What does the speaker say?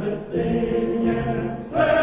The in